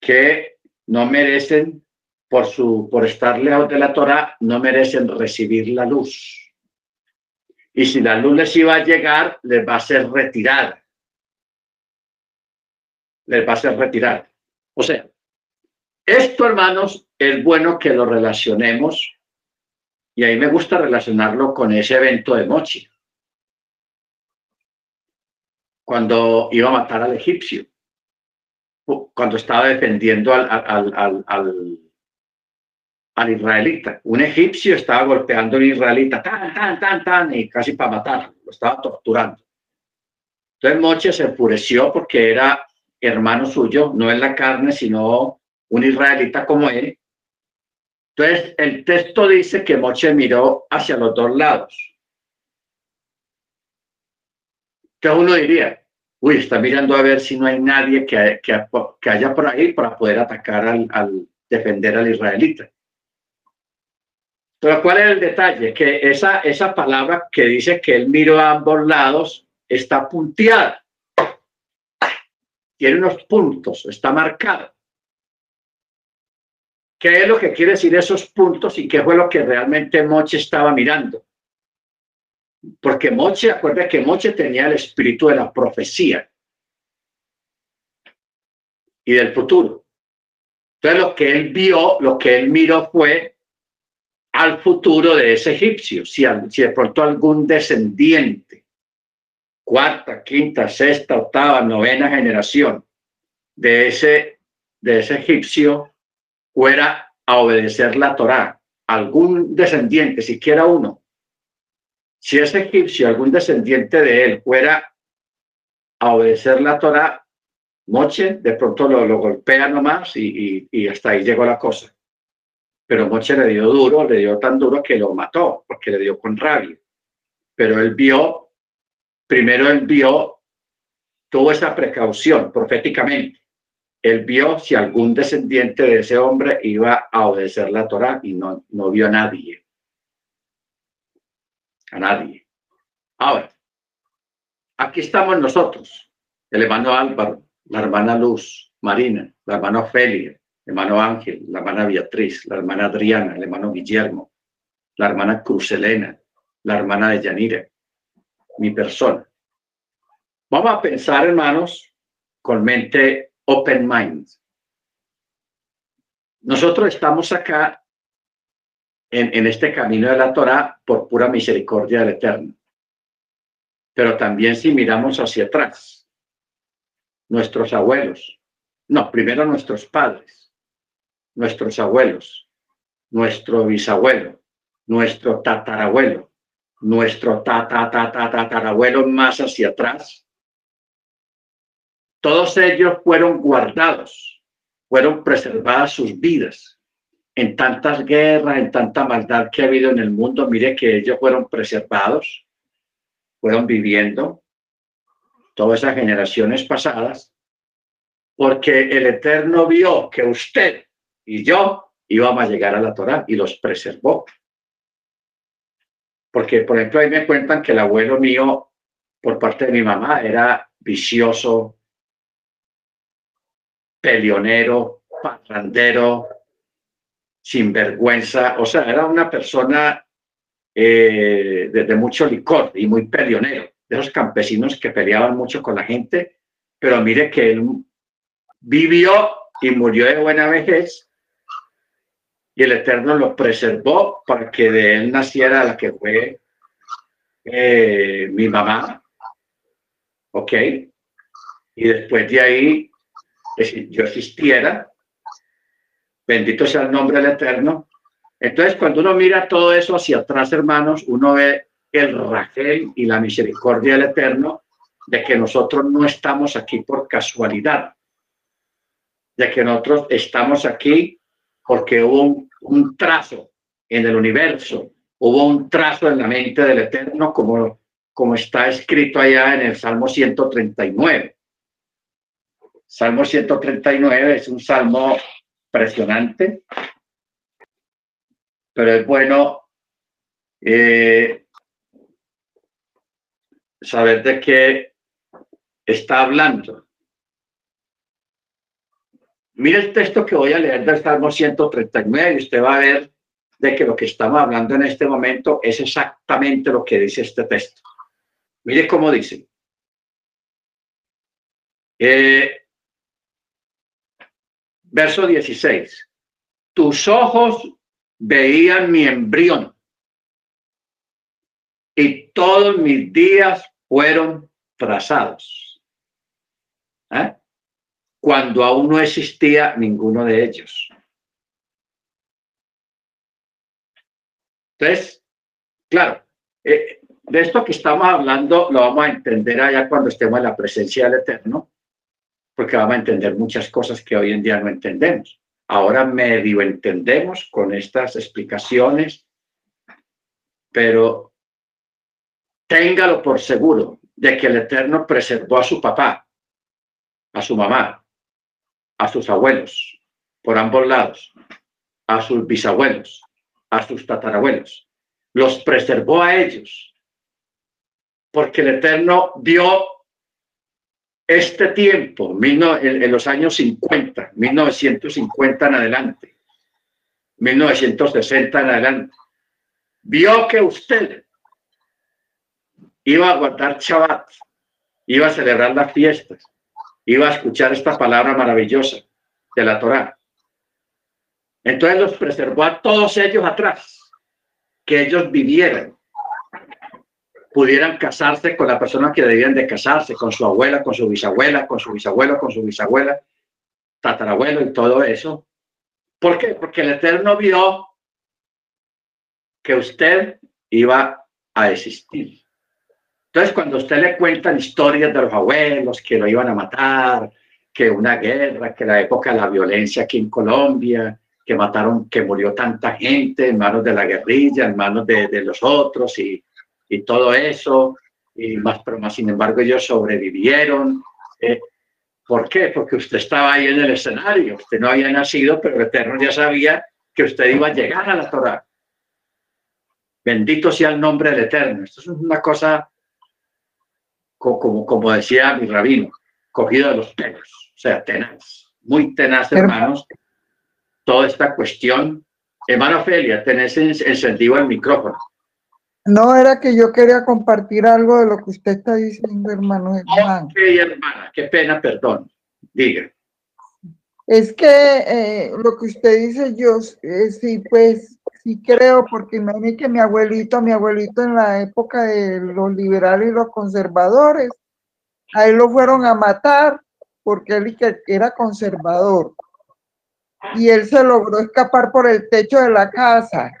que no merecen, por, su, por estar lejos de la Torah, no merecen recibir la luz. Y si la luz les iba a llegar, les va a ser retirada. Les va a ser retirada. O sea, esto, hermanos, es bueno que lo relacionemos y ahí me gusta relacionarlo con ese evento de Mochi cuando iba a matar al egipcio, cuando estaba defendiendo al, al, al, israelita. Un egipcio estaba golpeando a un israelita, tan, tan, tan, tan, y casi para matarlo, lo estaba torturando. Entonces Moche se enfureció porque era hermano suyo, no en la carne, sino un israelita como él. Entonces el texto dice que Moche miró hacia los dos lados. Entonces uno diría, uy, está mirando a ver si no hay nadie que, que, haya por ahí para poder atacar al, defender al israelita. Pero ¿cuál es el detalle? Que esa, esa palabra que dice que él miró a ambos lados está punteada. Tiene unos puntos, está marcada. ¿Qué es lo que quiere decir esos puntos y qué fue lo que realmente Moche estaba mirando? Porque Moche, acuerda que Moche tenía el espíritu de la profecía. Y del futuro. Entonces lo que él vio, lo que él miró fue al futuro de ese egipcio, si, si de pronto algún descendiente, cuarta, quinta, sexta, octava, novena generación de ese, de ese egipcio fuera a obedecer la Torá, algún descendiente, siquiera uno, si ese egipcio, algún descendiente de él, fuera a obedecer la Torah, Moche de pronto lo, golpea nomás y, hasta ahí llegó la cosa. Pero Moche le dio duro, le dio tan duro que lo mató, porque le dio con rabia. Pero él vio, primero él vio, tuvo esa precaución proféticamente. él vio si algún descendiente de ese hombre iba a obedecer la Torah y no, no vio a nadie. A nadie. Ahora, aquí estamos nosotros, el hermano Álvaro, la hermana Luz, Marina, la hermana Ofelia, el hermano Ángel, la hermana Beatriz, la hermana Adriana, el hermano Guillermo, la hermana Cruzelena, la hermana de Yanira, mi persona. Vamos a pensar, hermanos, con mente open mind. Nosotros estamos acá en, este camino de la Torah por pura misericordia del Eterno. Pero también si miramos hacia atrás, nuestros abuelos, no, primero nuestros padres, nuestros abuelos, nuestro bisabuelo, nuestro tatarabuelo, nuestro tatarabuelo más hacia atrás, todos ellos fueron guardados, fueron preservadas sus vidas en tantas guerras, en tanta maldad que ha habido en el mundo. Mire que ellos fueron preservados, fueron viviendo todas esas generaciones pasadas, porque el Eterno vio que usted y yo íbamos a llegar a la Torah y los preservó. Porque, por ejemplo, ahí me cuentan que el abuelo mío, por parte de mi mamá, era vicioso, peleonero, parrandero, sinvergüenza, o sea, era una persona eh, de, mucho licor y muy peleonero, de esos campesinos que peleaban mucho con la gente, pero mire que él vivió y murió de buena vejez y el Eterno lo preservó para que de él naciera la que fue eh, mi mamá, ¿ok? Y después de ahí yo existiera, bendito sea el nombre del Eterno. Entonces, cuando uno mira todo eso hacia atrás, hermanos, uno ve el rajel y la misericordia del Eterno de que nosotros no estamos aquí por casualidad, de que nosotros estamos aquí porque hubo un, un trazo en el universo, hubo un trazo en la mente del Eterno, como, como está escrito allá en el Salmo 139. Salmo 139 es un salmo impresionante, pero es bueno eh, saber de qué está hablando. Mire el texto que voy a leer del Salmo 139 y usted va a ver de que lo que estamos hablando en este momento es exactamente lo que dice este texto. Mire cómo dice. Eh, Verso 16. Tus ojos veían mi embrión y todos mis días fueron trazados. ¿Eh? Cuando aún no existía ninguno de ellos. Entonces, claro, eh, de esto que estamos hablando lo vamos a entender allá cuando estemos en la presencia del Eterno porque vamos a entender muchas cosas que hoy en día no entendemos. Ahora medio entendemos con estas explicaciones, pero téngalo por seguro de que el Eterno preservó a su papá, a su mamá, a sus abuelos, por ambos lados, a sus bisabuelos, a sus tatarabuelos. Los preservó a ellos, porque el Eterno dio este tiempo, en, los años 50, 1950 en adelante, 1960 en adelante, vio que usted iba a guardar Shabbat, iba a celebrar las fiestas, iba a escuchar esta palabra maravillosa de la Torá. Entonces los preservó a todos ellos atrás, que ellos vivieran pudieran casarse con la persona que debían de casarse, con su abuela, con su bisabuela, con su bisabuelo, con su bisabuela, tatarabuelo y todo eso. ¿Por qué? Porque el Eterno vio que usted iba a existir. Entonces, cuando usted le cuentan historias de los abuelos que lo iban a matar, que una guerra, que la época de la violencia aquí en Colombia, que mataron, que murió tanta gente en manos de la guerrilla, en manos de, los otros, y y todo eso, y más, pero más sin embargo ellos sobrevivieron. Eh, ¿Por qué? Porque usted estaba ahí en el escenario, usted no había nacido, pero el Eterno ya sabía que usted iba a llegar a la Torah. Bendito sea el nombre del Eterno. Esto es una cosa, como, como decía mi rabino, cogido de los pelos, o sea, tenaz, muy tenaz, hermanos, toda esta cuestión. Hermano Felia, tenés encendido el micrófono. No, era que yo quería compartir algo de lo que usted está diciendo, hermano. Ok, hermana, qué pena, perdón. Diga. Es que eh, lo que usted dice, yo eh, sí, pues sí creo, porque imagínese que mi abuelito, mi abuelito en la época de los liberales y los conservadores, ahí lo fueron a matar porque él era conservador. Y él se logró escapar por el techo de la casa.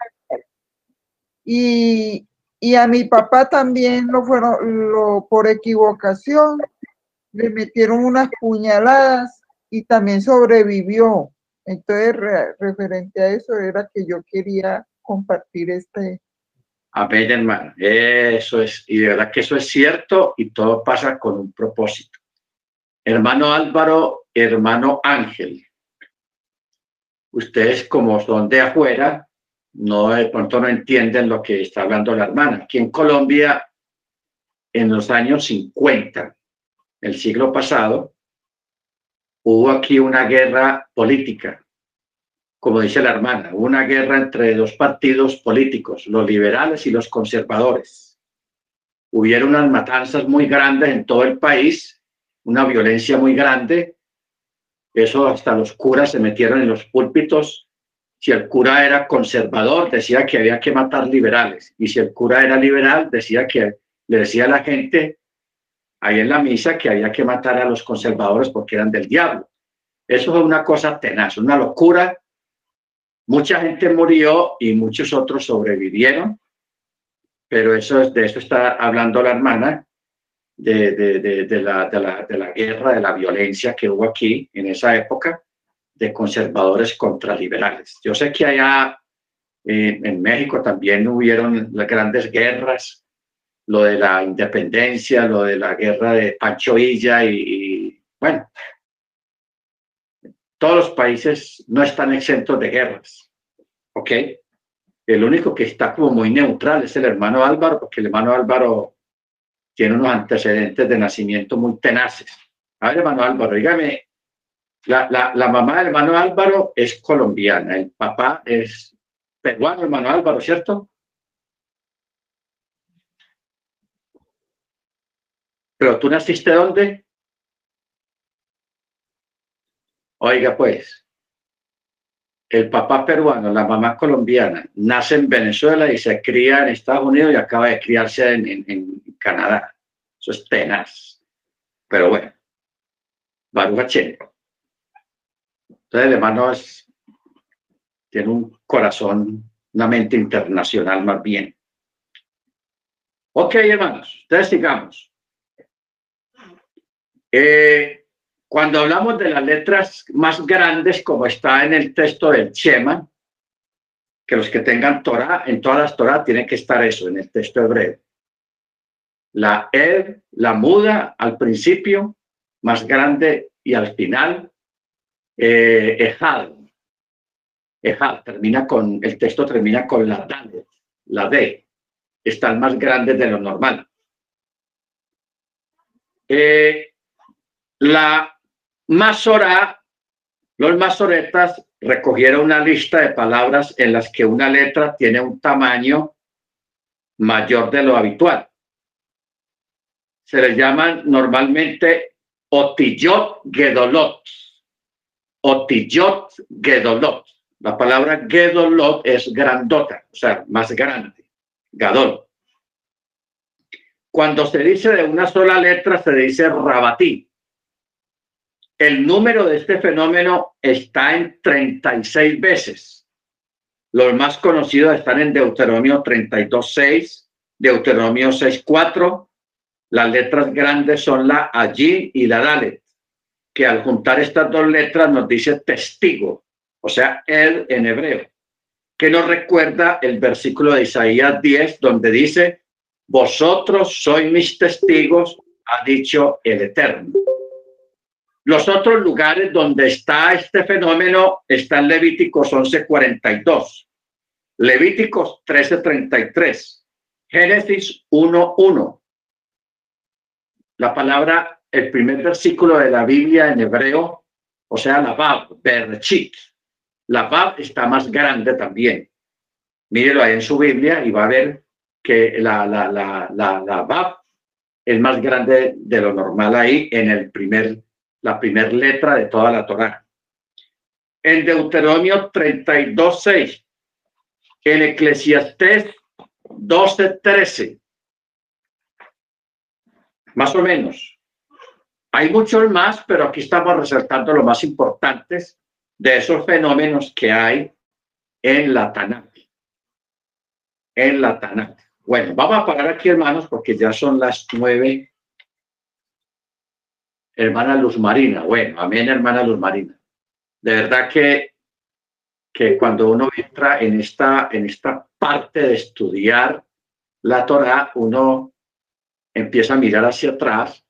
Y, y a mi papá también lo fueron, por equivocación, le metieron unas puñaladas y también sobrevivió. Entonces, referente a eso, era que yo quería compartir este. Amén, hermano. Eso es, y de verdad que eso es cierto y todo pasa con un propósito. Hermano Álvaro, hermano Ángel, ustedes como son de afuera, no de pronto no entienden lo que está hablando la hermana. Aquí en Colombia, en los años 50, el siglo pasado, hubo aquí una guerra política, como dice la hermana, una guerra entre dos partidos políticos, los liberales y los conservadores. Hubieron unas matanzas muy grandes en todo el país, una violencia muy grande. Eso hasta los curas se metieron en los púlpitos si el cura era conservador, decía que había que matar liberales. Y si el cura era liberal, decía que le decía a la gente ahí en la misa que había que matar a los conservadores porque eran del diablo. Eso es una cosa tenaz, una locura. Mucha gente murió y muchos otros sobrevivieron, pero eso es, de eso está hablando la hermana, de, de, la, de la guerra, de la violencia que hubo aquí en esa época de conservadores contra liberales. Yo sé que allá eh, en México también hubieron las grandes guerras, lo de la independencia, lo de la guerra de Pancho Villa y, bueno, todos los países no están exentos de guerras, ¿ok? El único que está como muy neutral es el hermano Álvaro, porque el hermano Álvaro tiene unos antecedentes de nacimiento muy tenaces. A ver, hermano Álvaro, dígame, la, la, la mamá del hermano Álvaro es colombiana, el papá es peruano, hermano Álvaro, ¿cierto? Pero tú naciste dónde? Oiga, pues, el papá peruano, la mamá colombiana, nace en Venezuela y se cría en Estados Unidos y acaba de criarse en, en, Canadá. Eso es tenaz. Pero bueno, Baruch entonces el hermano tiene un corazón, una mente internacional más bien. Ok, hermanos, entonces sigamos. Eh, cuando hablamos de las letras más grandes, como está en el texto del Shema, que los que tengan Torah, en todas las Torah tiene que estar eso, en el texto hebreo. La Ed, la muda al principio, más grande y al final, eh, termina con, el texto termina con la D, la D. Están más grandes de lo normal. Eh, la Masora, los masoretas recogieron una lista de palabras en las que una letra tiene un tamaño mayor de lo habitual. Se les llaman normalmente otillot gedolot Otillot Gedolot. La palabra Gedolot es grandota, o sea, más grande, Gadol. Cuando se dice de una sola letra, se dice Rabatí. El número de este fenómeno está en 36 veces. Los más conocidos están en Deuteronomio 32.6, Deuteronomio 6.4. Las letras grandes son la allí y la Dalet que al juntar estas dos letras nos dice testigo, o sea, él en hebreo, que nos recuerda el versículo de Isaías 10, donde dice, vosotros sois mis testigos, ha dicho el Eterno. Los otros lugares donde está este fenómeno está en Levíticos 11:42, Levíticos 13:33, Génesis 1:1. La palabra, el primer versículo de la Biblia en hebreo, o sea, la Bab, Berchit. La Bab está más grande también. Mírelo ahí en su Biblia y va a ver que la, Bab es más grande de lo normal ahí en el primer la primera letra de toda la Torá. En Deuteronomio 32.6, en Eclesiastés 12.13, más o menos. Hay muchos más, pero aquí estamos resaltando lo más importantes de esos fenómenos que hay en la Tanakh. En la Tanakh. Bueno, vamos a parar aquí, hermanos, porque ya son las nueve hermana Luz Marina. Bueno, amén, hermana Luz Marina. De verdad que, que cuando uno entra en esta, en esta parte de estudiar la Torah, uno empieza a mirar hacia atrás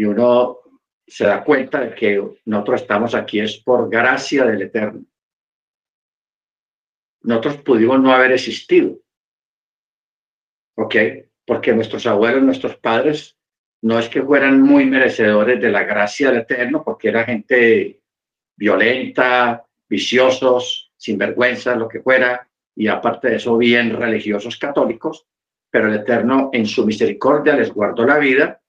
y uno se da cuenta de que nosotros estamos aquí es por gracia del Eterno. Nosotros pudimos no haber existido. ¿Ok? Porque nuestros abuelos, nuestros padres no es que fueran muy merecedores de la gracia del Eterno, porque era gente violenta, viciosos, sinvergüenza, lo que fuera, y aparte de eso, bien religiosos católicos, pero el Eterno en su misericordia les guardó la vida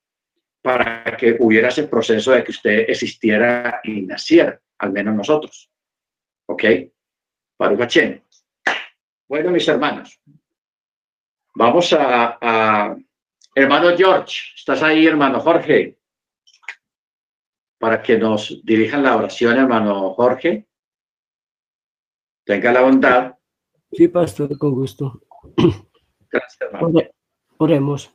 para que hubiera ese proceso de que usted existiera y naciera, al menos nosotros. ¿Ok? Baruch Bueno, mis hermanos, vamos a Hermano George, ¿estás ahí, hermano Jorge? Para que nos dirijan la oración, hermano Jorge. Tenga la bondad. Sí, pastor, con gusto. Gracias, hermano. oremos.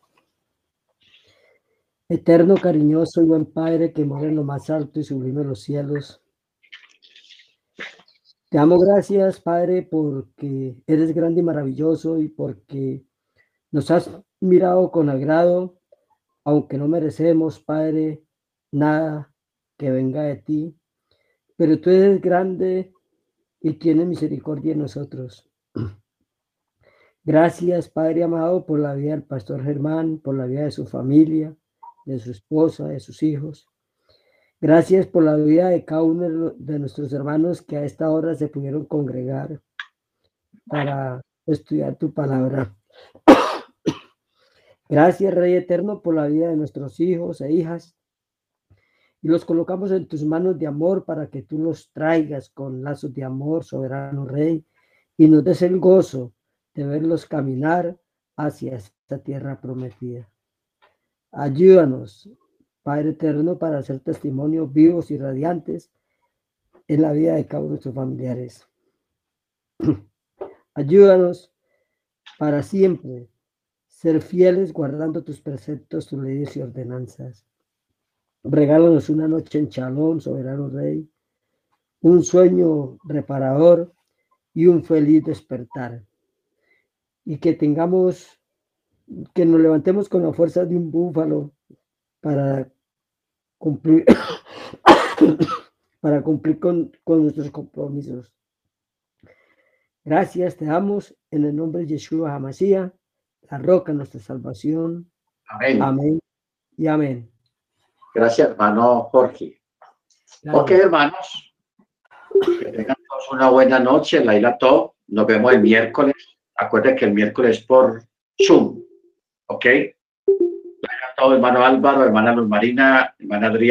Eterno, cariñoso y buen Padre que mora en lo más alto y sublime los cielos. Te amo gracias, Padre, porque eres grande y maravilloso y porque nos has mirado con agrado, aunque no merecemos, Padre, nada que venga de ti, pero tú eres grande y tienes misericordia en nosotros. Gracias, Padre amado, por la vida del pastor Germán, por la vida de su familia, de su esposa, de sus hijos. Gracias por la vida de cada uno de nuestros hermanos que a esta hora se pudieron congregar para estudiar tu palabra. Gracias, Rey Eterno, por la vida de nuestros hijos e hijas. Y los colocamos en tus manos de amor para que tú los traigas con lazos de amor, soberano Rey, y nos des el gozo de verlos caminar hacia esta tierra prometida. Ayúdanos, Padre Eterno, para hacer testimonios vivos y radiantes en la vida de cada uno de nuestros familiares. Ayúdanos para siempre ser fieles guardando tus preceptos, tus leyes y ordenanzas. Regálanos una noche en Chalón, soberano Rey, un sueño reparador y un feliz despertar. Y que tengamos, que nos levantemos con la fuerza de un búfalo para cumplir, para cumplir con, con nuestros compromisos. Gracias, te damos en el nombre de Yeshua Hamashiach la roca nuestra salvación. Amén. Amén y amén. Gracias, hermano Jorge. Ok, hermanos. Que tengan todos una buena noche, la Top. Nos vemos el miércoles. Acuérdense que el miércoles por Zoom. ¿Ok? La todo, hermano Álvaro, hermana Luz Marina, hermana Adriana.